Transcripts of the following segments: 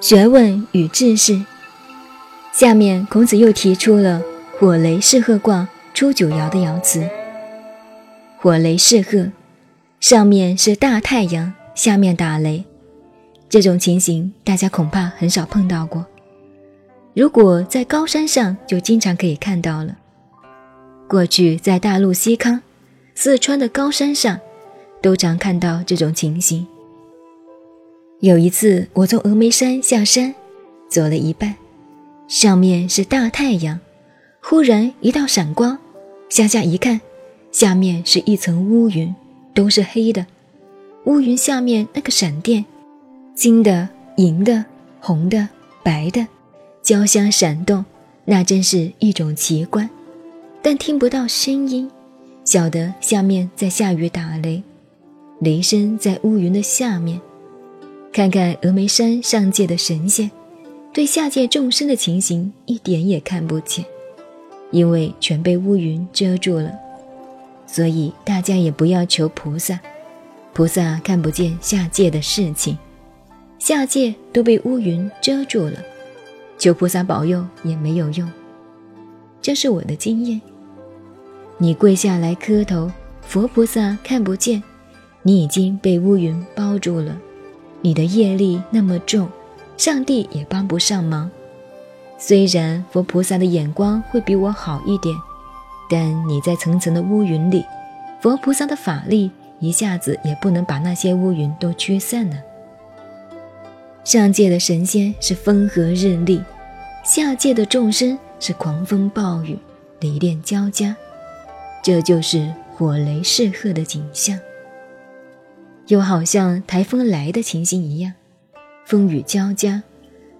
学问与志士。下面孔子又提出了火雷噬壑卦初九爻的爻辞：火雷噬壑，上面是大太阳，下面打雷。这种情形大家恐怕很少碰到过。如果在高山上，就经常可以看到了。过去在大陆西康、四川的高山上，都常看到这种情形。有一次，我从峨眉山下山，走了一半。上面是大太阳，忽然一道闪光，向下一看，下面是一层乌云，都是黑的。乌云下面那个闪电，金的、银的、红的、白的，交相闪动，那真是一种奇观。但听不到声音，晓得下面在下雨打雷，雷声在乌云的下面。看看峨眉山上界的神仙。对下界众生的情形一点也看不见，因为全被乌云遮住了。所以大家也不要求菩萨，菩萨看不见下界的事情，下界都被乌云遮住了，求菩萨保佑也没有用。这是我的经验。你跪下来磕头，佛菩萨看不见，你已经被乌云包住了，你的业力那么重。上帝也帮不上忙，虽然佛菩萨的眼光会比我好一点，但你在层层的乌云里，佛菩萨的法力一下子也不能把那些乌云都驱散了。上界的神仙是风和日丽，下界的众生是狂风暴雨、雷电交加，这就是火雷噬壑的景象，又好像台风来的情形一样。风雨交加，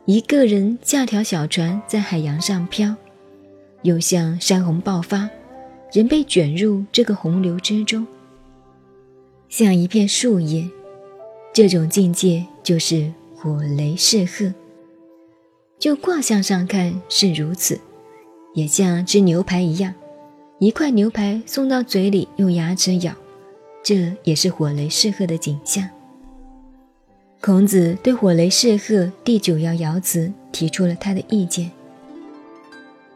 一个人驾条小船在海洋上飘，又像山洪爆发，人被卷入这个洪流之中，像一片树叶。这种境界就是火雷噬鹤。就卦象上看是如此，也像吃牛排一样，一块牛排送到嘴里用牙齿咬，这也是火雷噬壑的景象。孔子对火雷噬壑第九爻爻辞提出了他的意见。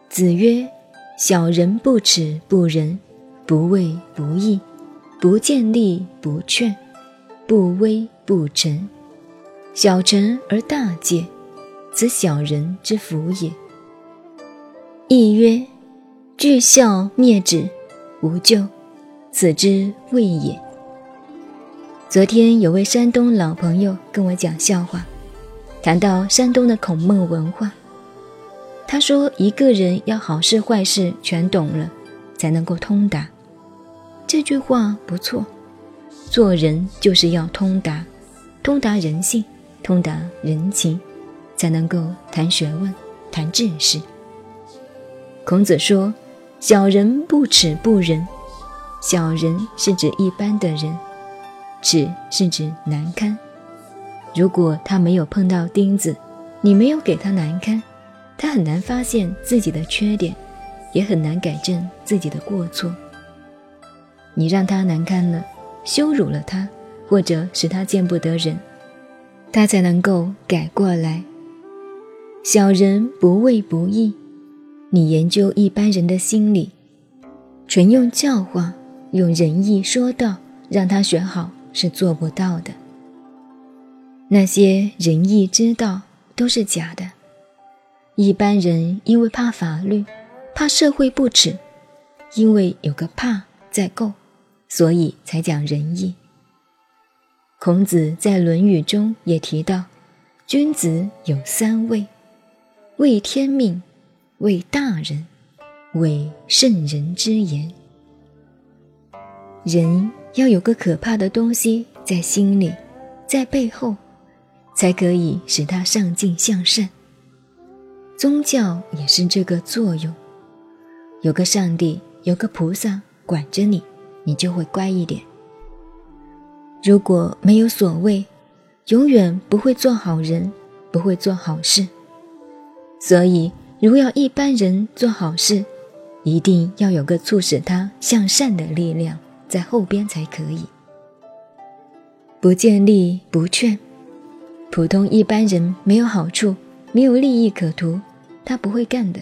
子曰：“小人不耻不仁，不畏不义，不见利不劝，不威不臣。小臣而大戒，此小人之福也。”亦曰：“惧孝灭止，无咎，此之谓也。”昨天有位山东老朋友跟我讲笑话，谈到山东的孔孟文化。他说：“一个人要好事坏事全懂了，才能够通达。”这句话不错，做人就是要通达，通达人性，通达人情，才能够谈学问，谈知识。孔子说：“小人不耻不仁。”小人是指一般的人。耻是指难堪。如果他没有碰到钉子，你没有给他难堪，他很难发现自己的缺点，也很难改正自己的过错。你让他难堪了，羞辱了他，或者使他见不得人，他才能够改过来。小人不畏不义，你研究一般人的心理，纯用教化，用仁义说道，让他学好。是做不到的。那些仁义之道都是假的。一般人因为怕法律，怕社会不耻，因为有个怕在够，所以才讲仁义。孔子在《论语》中也提到，君子有三畏：畏天命，畏大人，畏圣人之言。人。要有个可怕的东西在心里，在背后，才可以使他上进向善。宗教也是这个作用，有个上帝，有个菩萨管着你，你就会乖一点。如果没有所谓，永远不会做好人，不会做好事。所以，如要一般人做好事，一定要有个促使他向善的力量。在后边才可以。不见利不劝。普通一般人没有好处，没有利益可图，他不会干的。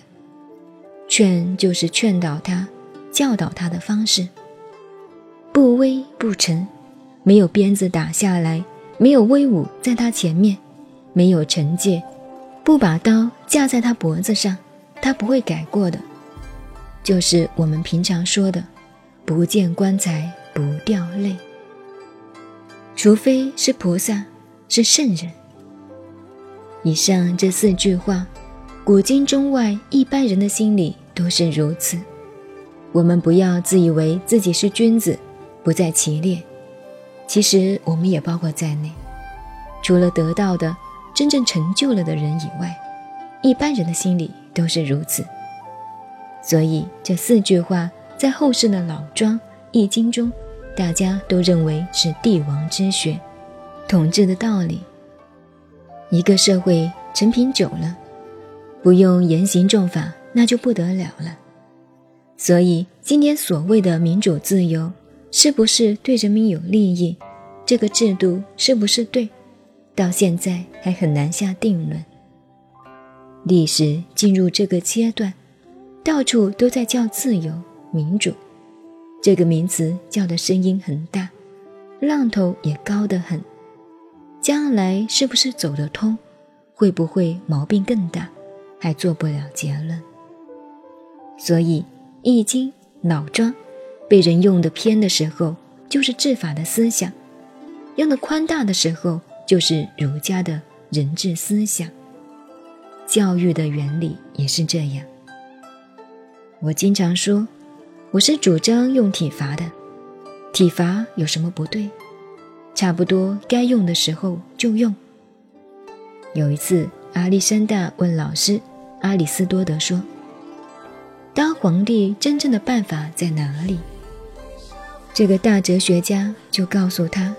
劝就是劝导他、教导他的方式。不威不成，没有鞭子打下来，没有威武在他前面，没有惩戒，不把刀架在他脖子上，他不会改过的。就是我们平常说的“不见棺材不掉泪”，除非是菩萨，是圣人。以上这四句话，古今中外一般人的心里都是如此。我们不要自以为自己是君子，不在其列。其实我们也包括在内。除了得到的、真正成就了的人以外，一般人的心里都是如此。所以这四句话在后世的老庄、易经中，大家都认为是帝王之学、统治的道理。一个社会陈平久了，不用严刑重法，那就不得了了。所以，今天所谓的民主自由，是不是对人民有利益？这个制度是不是对？到现在还很难下定论。历史进入这个阶段，到处都在叫自由、民主，这个名词叫的声音很大，浪头也高得很。将来是不是走得通？会不会毛病更大？还做不了结论。所以，《易经》老庄被人用的偏的时候，就是治法的思想；用的宽大的时候，就是儒家的人治思想。教育的原理也是这样。我经常说，我是主张用体罚的。体罚有什么不对？差不多该用的时候就用。有一次，亚历山大问老师阿里斯多德说：“当皇帝真正的办法在哪里？”这个大哲学家就告诉他：“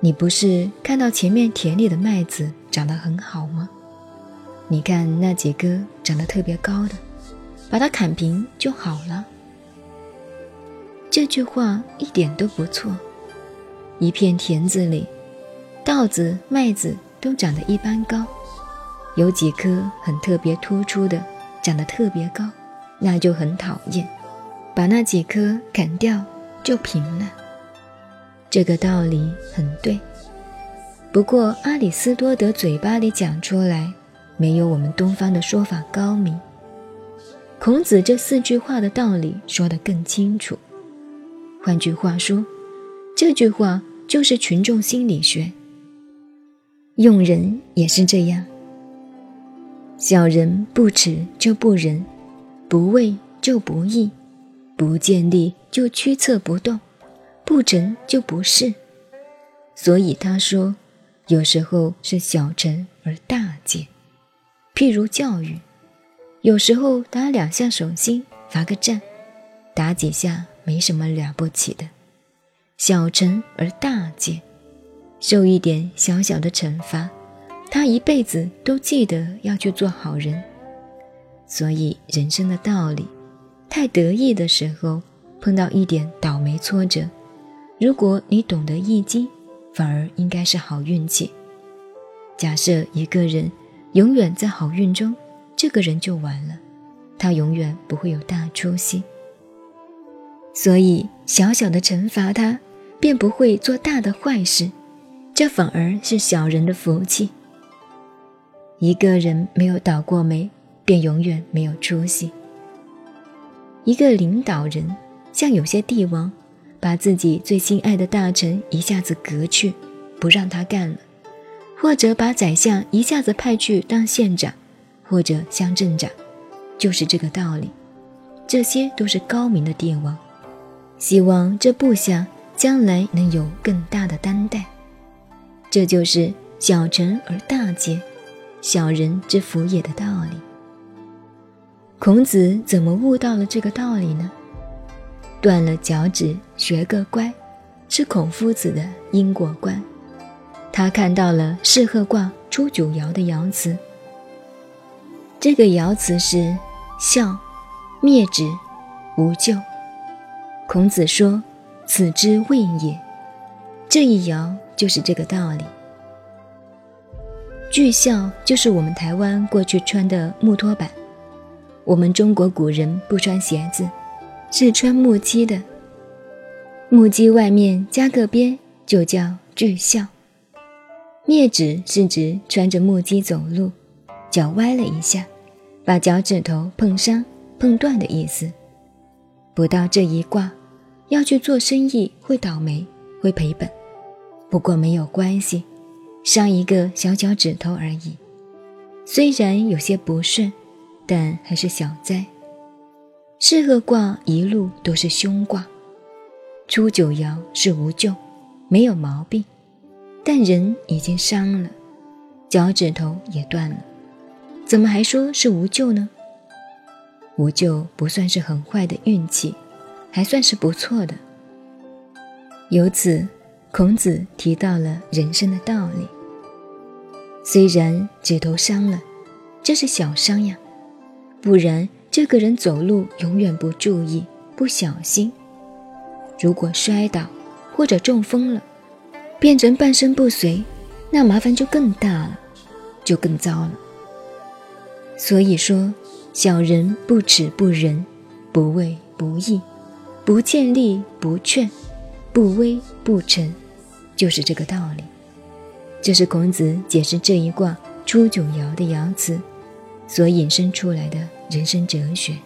你不是看到前面田里的麦子长得很好吗？你看那几棵长得特别高的，把它砍平就好了。”这句话一点都不错。一片田子里，稻子、麦子都长得一般高，有几棵很特别突出的，长得特别高，那就很讨厌。把那几棵砍掉，就平了。这个道理很对，不过阿里斯多德嘴巴里讲出来，没有我们东方的说法高明。孔子这四句话的道理说得更清楚。换句话说。这句话就是群众心理学。用人也是这样，小人不耻就不仁，不畏就不义，不见利就驱策不动，不成就不是。所以他说，有时候是小成而大戒。譬如教育，有时候打两下手心，罚个站，打几下没什么了不起的。小惩而大戒，受一点小小的惩罚，他一辈子都记得要去做好人。所以人生的道理，太得意的时候碰到一点倒霉挫折，如果你懂得易经，反而应该是好运气。假设一个人永远在好运中，这个人就完了，他永远不会有大出息。所以小小的惩罚他。便不会做大的坏事，这反而是小人的福气。一个人没有倒过霉，便永远没有出息。一个领导人，像有些帝王，把自己最心爱的大臣一下子革去，不让他干了；或者把宰相一下子派去当县长，或者乡镇长，就是这个道理。这些都是高明的帝王，希望这部下。将来能有更大的担待，这就是小臣而大戒，小人之福也的道理。孔子怎么悟到了这个道理呢？断了脚趾学个乖，是孔夫子的因果观。他看到了四鹤卦出九爻的爻辞，这个爻辞是“孝，灭之，无咎”。孔子说。此之谓也。这一爻就是这个道理。巨孝就是我们台湾过去穿的木托板，我们中国古人不穿鞋子，是穿木屐的。木屐外面加个边，就叫巨孝。灭指是指穿着木屐走路，脚歪了一下，把脚趾头碰伤、碰断的意思。不到这一卦，要去做生意会倒霉，会赔本。不过没有关系，伤一个小脚趾头而已。虽然有些不顺，但还是小灾。适合卦一路都是凶卦。初九爻是无咎，没有毛病，但人已经伤了，脚趾头也断了，怎么还说是无咎呢？无咎不算是很坏的运气，还算是不错的。由此，孔子提到了人生的道理。虽然指头伤了，这是小伤呀，不然这个人走路永远不注意、不小心。如果摔倒或者中风了，变成半身不遂，那麻烦就更大了，就更糟了。所以说，小人不耻不仁，不畏不义，不见利不劝，不威不臣，就是这个道理。这是孔子解释这一卦初九爻的爻辞所引申出来的人生哲学。